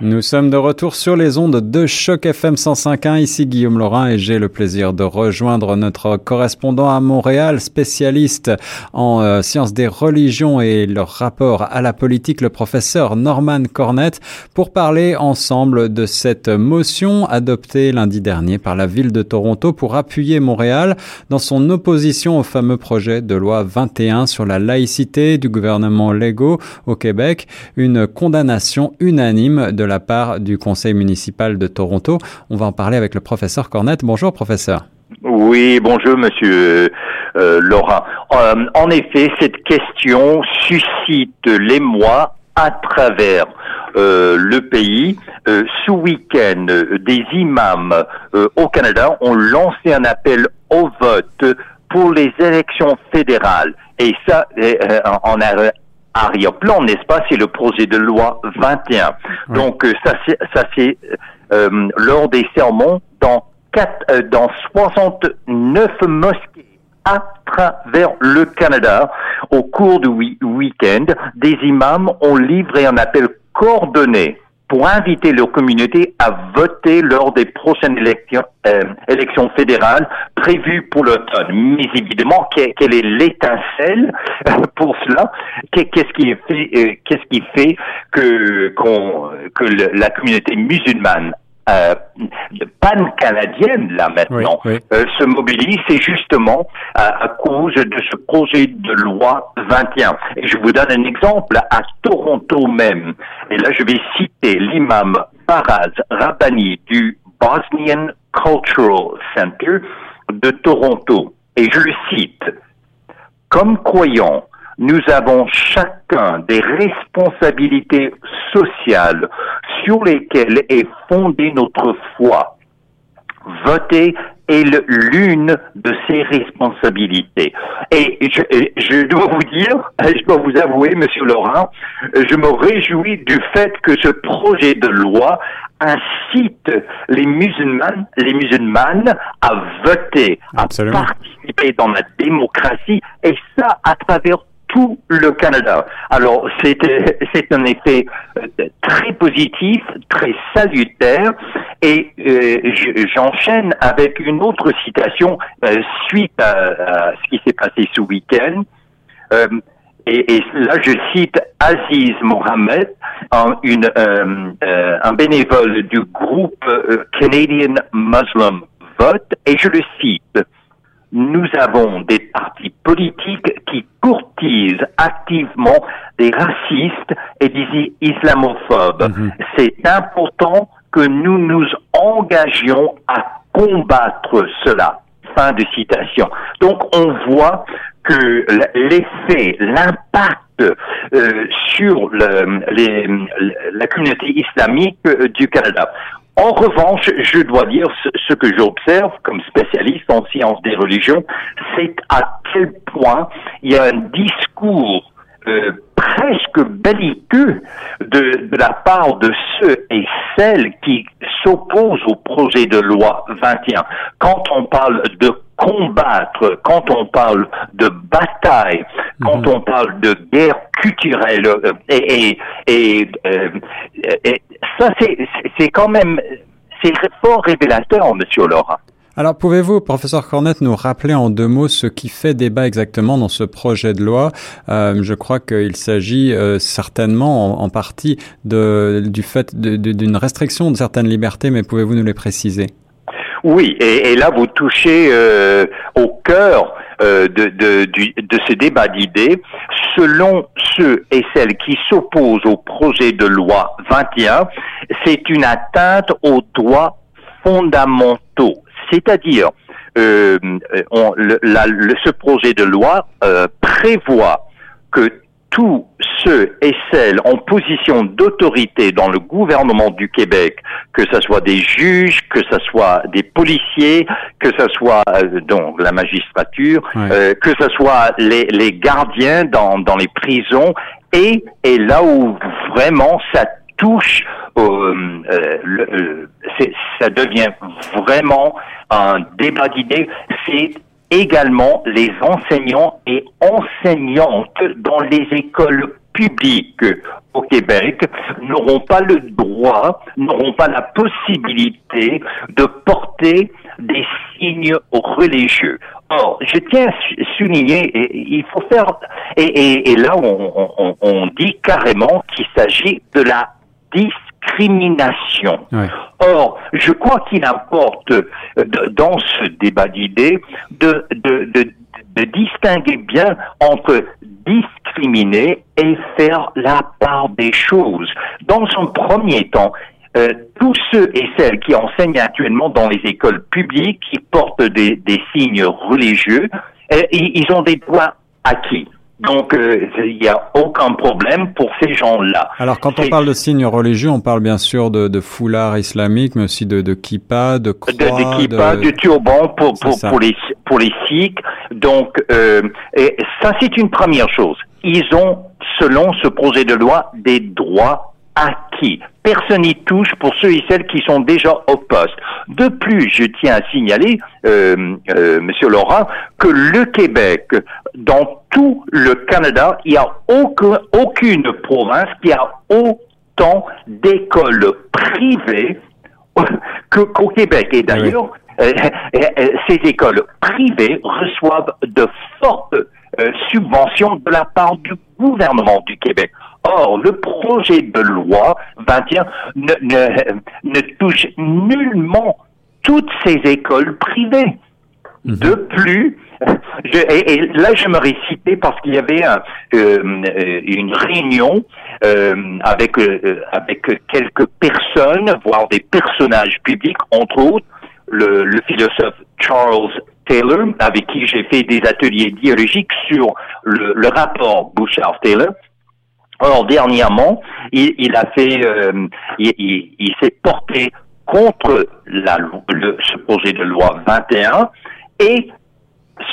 Nous sommes de retour sur les ondes de Choc FM 105.1. Ici Guillaume Laurin et j'ai le plaisir de rejoindre notre correspondant à Montréal, spécialiste en euh, sciences des religions et leur rapport à la politique, le professeur Norman Cornette, pour parler ensemble de cette motion adoptée lundi dernier par la ville de Toronto pour appuyer Montréal dans son opposition au fameux projet de loi 21 sur la laïcité du gouvernement Lego au Québec, une condamnation unanime de la part du conseil municipal de Toronto. On va en parler avec le professeur Cornette. Bonjour, professeur. Oui, bonjour, monsieur euh, Laurent. Euh, en effet, cette question suscite l'émoi à travers euh, le pays. ce week-end, des imams au Canada ont lancé un appel au vote pour les élections fédérales. Et ça, en, arrière-plan, n'est-ce pas C'est le projet de loi 21. Donc euh, ça ça c'est euh, lors des sermons dans quatre, euh, dans 69 mosquées à travers le Canada au cours du week-end, des imams ont livré un appel coordonné pour inviter leur communauté à voter lors des prochaines élections, euh, élections fédérales prévues pour l'automne. Mais évidemment, quelle est l'étincelle pour cela? Qu'est-ce qui fait, euh, qu'est-ce qui fait que, que la communauté musulmane euh, pan-canadienne là maintenant euh, se mobilise, c'est justement à, cause de ce projet de loi 21. Et je vous donne un exemple à Toronto même. Et là, je vais citer l'imam Faraz Rabbani du Bosnian Cultural Center de Toronto. Et je le cite. Comme croyants, nous avons chacun des responsabilités sociales sur lesquelles est fondée notre foi. Voter est l'une de ces responsabilités. Et je, je, dois vous dire, je dois vous avouer, Monsieur Laurent, je me réjouis du fait que ce projet de loi incite les musulmans, les musulmanes à voter, à participer dans la démocratie, et ça à travers tout le Canada. Alors c'est c'est un effet euh, très positif, très salutaire, et euh, j'enchaîne avec une autre citation euh, suite à, ce qui s'est passé ce week-end. Et, là, je cite Aziz Mohamed, un, une, un bénévole du groupe Canadian Muslim Vote, et je le cite nous avons des partis politiques qui courtisent activement des racistes et des islamophobes. Mhm. C'est important que nous nous engagions à combattre cela. Fin de citation. Donc on voit que l'effet, l'impact euh, sur le, les, la communauté islamique euh, du Canada. En revanche, je dois dire ce, que j'observe comme spécialiste en sciences des religions, c'est à quel point il y a un discours euh, presque belliqueux de, de, la part de ceux et celles qui s'opposent au projet de loi 21. Quand on parle de combattre, quand on parle de bataille, quand mhm. on parle de guerre culturelle, euh, et, et, euh, et, ça c'est quand même, c'est fort révélateur, Monsieur Laurent. Alors, pouvez-vous, professeur Cornette, nous rappeler en deux mots ce qui fait débat exactement dans ce projet de loi? Euh, Je crois qu'il s'agit euh, certainement en, partie de, du fait d'une restriction de certaines libertés, mais pouvez-vous nous les préciser? Oui, et, là vous touchez euh, au cœur de, de, de, ce débat d'idées. Selon ceux et celles qui s'opposent au projet de loi 21, c'est une atteinte aux droits fondamentaux c'est-à-dire, euh, ce projet de loi euh, prévoit que tous ceux et celles en position d'autorité dans le gouvernement du Québec, que ce soit des juges, que ce soit des policiers, que ce soit euh, donc la magistrature, euh, que ce soit les, les gardiens dans, dans les prisons, et, et là où vraiment ça touche, euh, euh, ça devient vraiment un débat d'idées, c'est également les enseignants et enseignantes dans les écoles publiques au Québec n'auront pas le droit, n'auront pas la possibilité de porter des signes religieux. Or, je tiens à souligner, il faut faire, et, là on, dit carrément qu'il s'agit de la discrimination. Or, je crois qu'il importe dans ce débat d'idées de, de, de, de distinguer bien entre discriminer et faire la part des choses. Dans un premier temps, euh, tous ceux et celles qui enseignent actuellement dans les écoles publiques, qui portent des, des signes religieux, euh, ils ont des droits acquis. Donc, euh, il n'y a aucun problème pour ces gens-là. Alors, quand on parle de signes religieux, on parle bien sûr de, de foulard islamique, mais aussi de, de kippa, de croix. De, de kippa, de, turban pour, pour, pour, les, pour les sikhs. Donc, euh, et ça, c'est une première chose. Ils ont, selon ce projet de loi, des droits acquis. Personne n'y touche pour ceux et celles qui sont déjà au poste. De plus, je tiens à signaler, euh, euh, Monsieur Laurent, que le Québec, dans tout le Canada, il n'y a aucun, aucune province qui a autant d'écoles privées qu'au Québec. Et d'ailleurs, euh, ces écoles privées reçoivent de fortes subventions de la part du gouvernement du Québec. Or, le projet de loi 21 ne, ne, ne touche nullement toutes ces écoles privées. Mhm. De plus, je, et, là je me cité parce qu'il y avait un, euh, une réunion euh, avec euh, avec quelques personnes, voire des personnages publics, entre autres le, le philosophe Charles Taylor, avec qui j'ai fait des ateliers dialogiques sur le, le rapport Bouchard-Taylor. Or, dernièrement, il, il a fait, euh, il, il, s'est porté contre la, le, ce projet de loi 21 et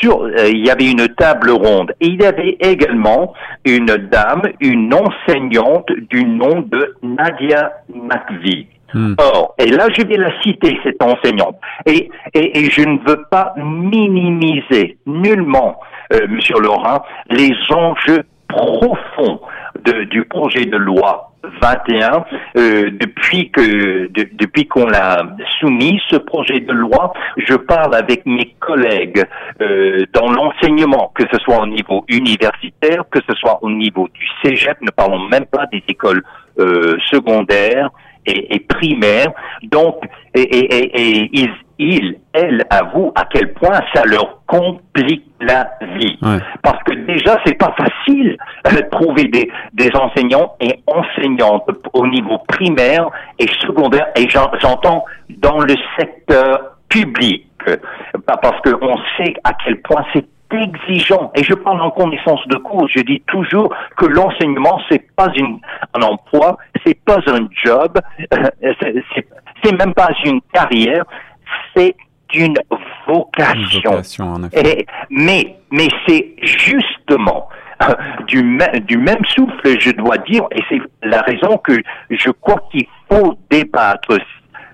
sur, euh, il y avait une table ronde. Et il y avait également une dame, une enseignante du nom de Nadia McVie. Hmm. Or, et là, je vais la citer, cette enseignante. Et, et, et je ne veux pas minimiser nullement, euh, Monsieur Laurent, les enjeux profonds de, du projet de loi 21 euh, depuis que depuis qu'on l'a soumis ce projet de loi je parle avec mes collègues euh, dans l'enseignement que ce soit au niveau universitaire que ce soit au niveau du cégep ne parlons même pas des écoles euh, secondaires et, et primaires donc et, ils ils, elles avouent à quel point ça leur complique la vie. Parce que déjà, c'est pas facile de trouver des, des enseignants et enseignantes au niveau primaire et secondaire, et j'entends dans le secteur public, parce qu'on sait à quel point c'est exigeant. Et je parle en connaissance de cause. Je dis toujours que l'enseignement, c'est pas une, un emploi, c'est pas un job, c'est même pas une carrière, c'est une vocation. mais mais c'est justement euh, du, du même souffle, je dois dire, et c'est la raison que je crois qu'il faut débattre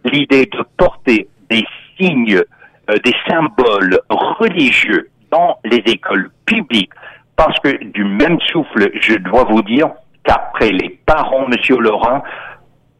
l'idée de porter des signes, euh, des symboles religieux dans les écoles publiques, parce que du même souffle, je dois vous dire qu'après les parents, Monsieur Laurent,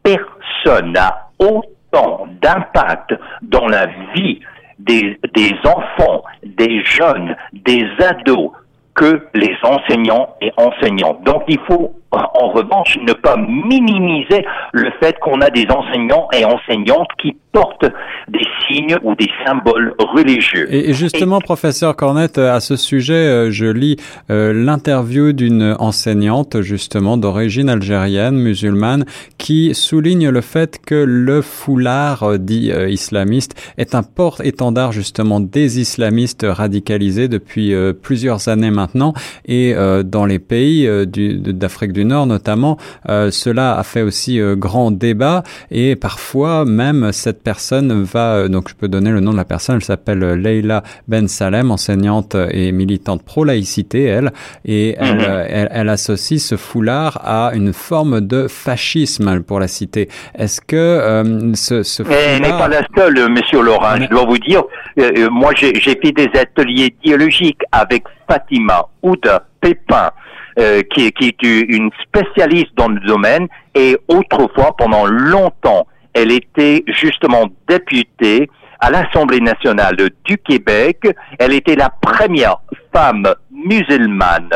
personne n'a autant d'impact dans la vie des, des enfants, des jeunes, des ados que les enseignants et enseignantes. Donc il faut en revanche, ne pas minimiser le fait qu'on a des enseignants et enseignantes qui portent des signes ou des symboles religieux. Et justement, professeur Cornette, à ce sujet, euh, je lis euh, l'interview d'une enseignante, justement, d'origine algérienne, musulmane, qui souligne le fait que le foulard euh, dit islamiste est un porte-étendard, justement, des islamistes radicalisés depuis plusieurs années maintenant. Et dans les pays d'Afrique du Nord notamment, euh, cela a fait aussi euh, grand débat et parfois même cette personne va, euh, donc je peux donner le nom de la personne, elle s'appelle Leila Ben Salem, enseignante et militante pro-laïcité, elle, et elle, mhm. elle, associe ce foulard à une forme de fascisme, pour la citer. Est-ce que ce, ce foulard... Elle n'est pas la seule, monsieur Laurent, je dois vous dire, moi j'ai fait des ateliers dialogiques avec Fatima, Ouda, Pépin, qui, qui est une spécialiste dans le domaine et autrefois, pendant longtemps, elle était justement députée à l'Assemblée nationale du Québec. Elle était la première femme musulmane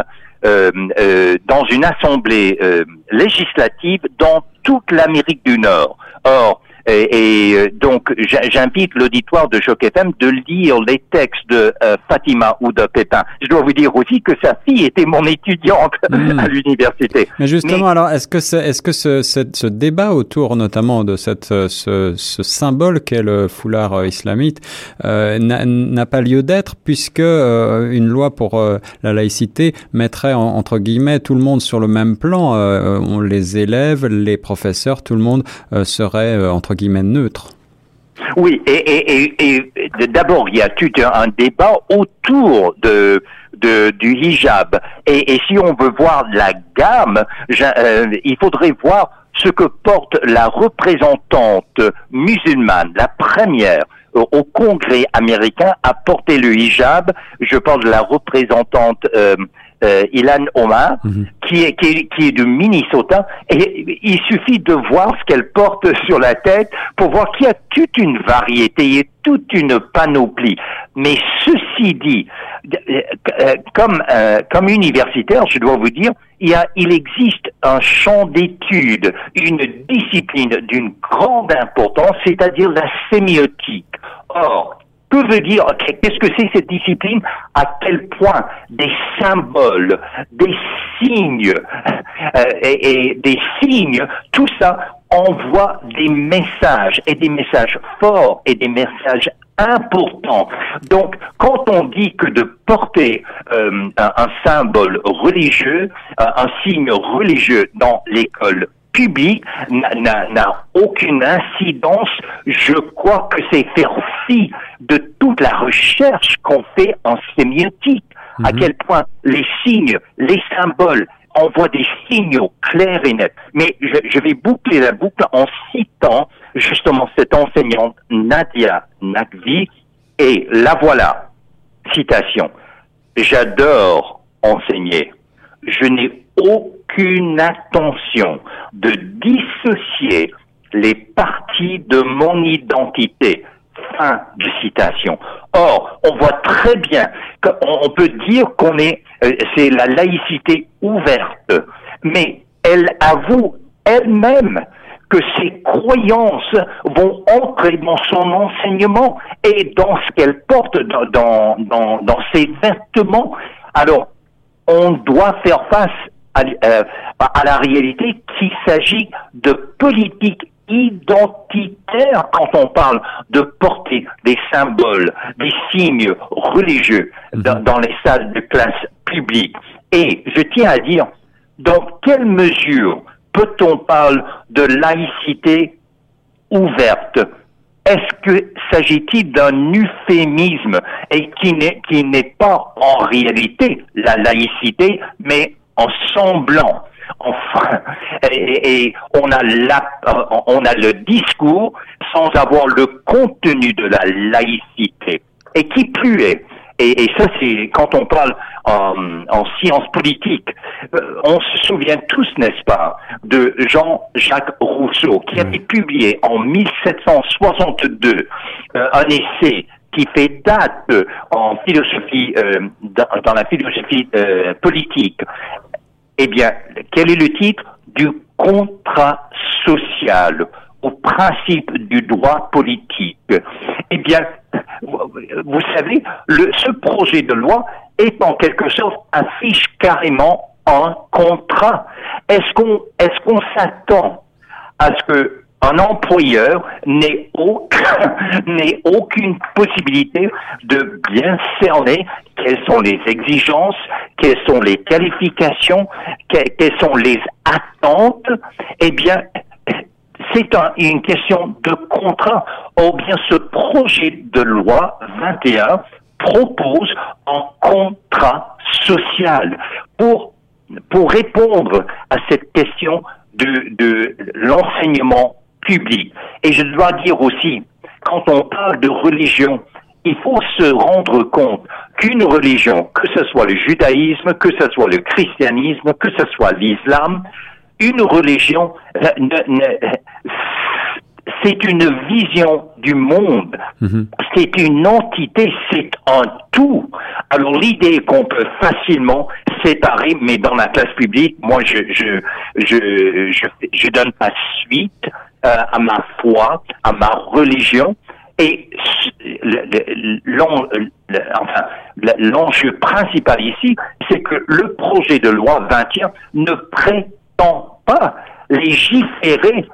euh, euh, dans une assemblée euh, législative dans toute l'Amérique du Nord. Or, et, euh, donc, j'invite l'auditoire de Choc FM de lire les textes de euh, Fatima ou de Pépin. Je dois vous dire aussi que sa fille était mon étudiante hmm. à l'université. Mais justement, alors, est-ce que, est-ce que ce, ce, débat autour notamment de cette, euh, ce, ce symbole qu'est le foulard islamite n'a pas lieu d'être puisque une loi pour la laïcité mettrait entre guillemets tout le monde sur le même plan. on les élèves, les professeurs, tout le monde serait entre neutre. Oui, et, d'abord, il y a tout un, débat autour de, de, du hijab. Et, si on veut voir la gamme, euh, il faudrait voir ce que porte la représentante musulmane, la première euh, au Congrès américain à porter le hijab. Je parle de la représentante euh, euh, Ilan Omar, mhm. qui, est, qui, est, qui est de Minnesota, et il suffit de voir ce qu'elle porte sur la tête pour voir qu'il y a toute une variété et toute une panoplie. Mais ceci dit, euh, comme, euh, comme universitaire, je dois vous dire, il, y a, il existe un champ d'études, une discipline d'une grande importance, c'est-à-dire la sémiotique. Or, que veut dire, qu'est-ce que c'est cette discipline? À quel point des symboles, des signes euh, et, des signes, tout ça envoie des messages et des messages forts et des messages importants. Donc, quand on dit que de porter euh, un, symbole religieux, euh, un signe religieux dans l'école n'a aucune incidence. Je crois que c'est faire fi de toute la recherche qu'on fait en sémiotique. À mhm. quel point les signes, les symboles envoient des signaux clairs et nets. Mais je, vais boucler la boucle en citant justement cette enseignante Nadia Nakvi et la voilà. Citation. J'adore enseigner. Je n'ai aucune intention de dissocier les parties de mon identité. Fin de citation. Or, on voit très bien qu'on peut dire qu'on est, euh, c'est la laïcité ouverte, mais elle avoue elle-même que ses croyances vont entrer dans son enseignement et dans ce qu'elle porte dans ses vêtements. Alors, on doit faire face euh, à, la réalité qu'il s'agit de politique identitaire quand on parle de porter des symboles, des signes religieux mhm. dans, les salles de classe publique. Et je tiens à dire, dans quelle mesure peut-on parler de laïcité ouverte? Est-ce que s'agit-il d'un euphémisme et qui n'est qui n'est pas en réalité la laïcité, mais en semblant. Enfin, et, on a la, on a le discours sans avoir le contenu de la laïcité. Et qui plus est, et, ça c'est quand on parle en, en sciences politiques, euh, on se souvient tous, n'est-ce pas, de Jean-Jacques Rousseau qui avait publié en 1762 euh, un essai qui fait date en philosophie, euh, dans, la philosophie politique, eh bien, quel est le titre du contrat social au principe du droit politique? Eh bien, vous savez, ce projet de loi est en quelque sorte affiche carrément un contrat. Est-ce qu'on est-ce qu'on s'attend à ce que un employeur n'ait aucun, aucune possibilité de bien cerner quelles sont les exigences, quelles sont les qualifications, quelles sont les attentes, eh bien, c'est une question de contrat. Or bien, ce projet de loi 21 propose un contrat social pour répondre à cette question de l'enseignement public. Et je dois dire aussi, quand on parle de religion il faut se rendre compte qu'une religion, que ce soit le judaïsme, que ce soit le christianisme, que ce soit l'islam, une religion, c'est une vision du monde, mhm. c'est une entité, c'est un tout. Alors l'idée qu'on peut facilement séparer, mais dans la classe publique, moi je je je je, je donne pas suite euh, à ma foi, à ma religion, et l'enjeu principal ici, c'est que le projet de loi 21 ne prétend pas légiférer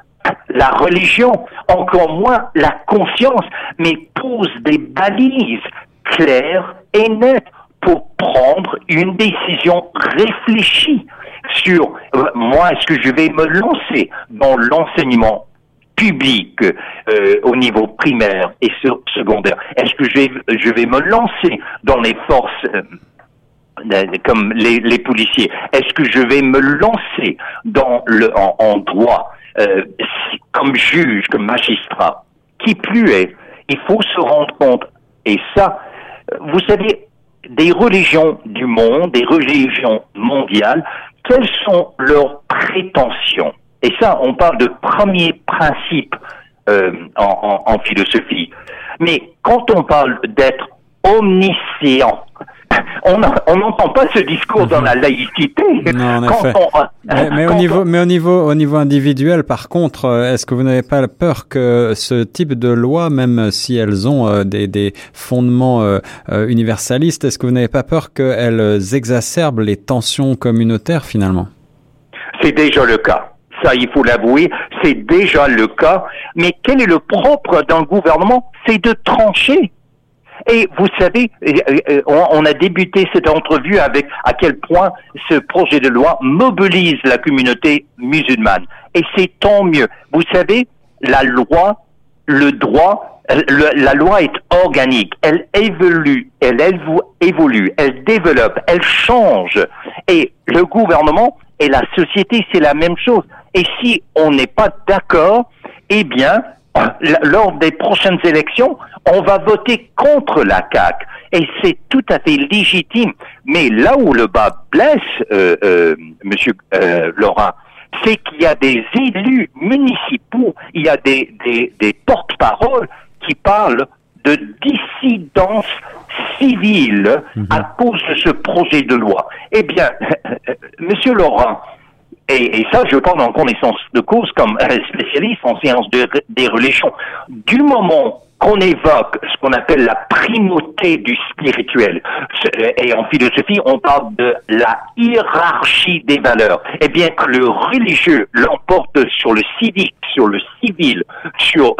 la religion, encore moins la conscience, mais pose des balises claires et nettes pour prendre une décision réfléchie sur euh, moi, est-ce que je vais me lancer dans l'enseignement public euh, au niveau primaire et secondaire. Est-ce que je vais, je vais me lancer dans les forces euh, comme les, les policiers? Est-ce que je vais me lancer dans le en, droit euh, comme juge, comme magistrat? Qui plus est, il faut se rendre compte. Et ça, vous savez, des religions du monde, des religions mondiales, quelles sont leurs prétentions? Et ça, on parle de premier principe euh, en, philosophie. Mais quand on parle d'être omniscient, on n'entend pas ce discours dans la laïcité. Non, en effet. mais, au niveau, mais au niveau, au niveau individuel, par contre, euh, est-ce que vous n'avez pas peur que ce type de loi, même si elles ont euh, des, des, fondements universalistes, est-ce que vous n'avez pas peur qu'elles exacerbent les tensions communautaires finalement? C'est déjà le cas ça il faut l'avouer, c'est déjà le cas. Mais quel est le propre d'un gouvernement? C'est de trancher. Et vous savez, euh, euh, on a débuté cette entrevue avec à quel point ce projet de loi mobilise la communauté musulmane. Et c'est tant mieux. Vous savez, la loi, le droit, la loi est organique. Elle évolue, elle évolue, elle développe, elle change. Et le gouvernement et la société, c'est la même chose. Et si on n'est pas d'accord, eh bien, lors des prochaines élections, on va voter contre la CAC. Et c'est tout à fait légitime. Mais là où le bas blesse, euh, euh, Monsieur euh, Laurent, c'est qu'il y a des élus municipaux, il y a des, des, des porte-paroles qui parlent de dissidence civile mhm. à cause de ce projet de loi. Eh bien, Monsieur Laurent, et, ça, je parle en connaissance de cause comme spécialiste en sciences des religions. Du moment qu'on évoque ce qu'on appelle la primauté du spirituel, et en philosophie, on parle de la hiérarchie des valeurs, et eh bien que le religieux l'emporte sur le civique, sur le civil, sur,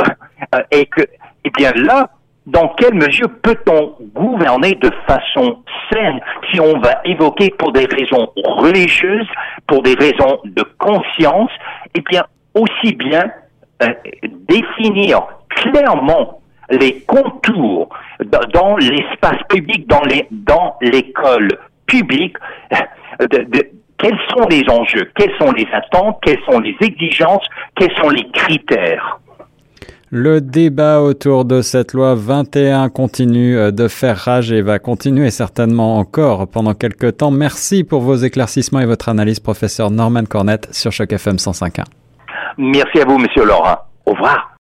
euh, et que, eh bien là, dans quelle mesure peut-on gouverner de façon saine si on va évoquer pour des raisons religieuses, pour des raisons de conscience, et bien aussi bien euh, définir clairement les contours dans l'espace public, dans les dans l'école publique, euh, quels sont les enjeux, quelles sont les attentes, quelles sont les exigences, quels sont les critères? Le débat autour de cette loi 21 continue euh, de faire rage et va continuer certainement encore pendant quelques temps. Merci pour vos éclaircissements et votre analyse, professeur Norman Cornette, sur Choc FM 105.1. Merci à vous, monsieur Laurent. Au revoir.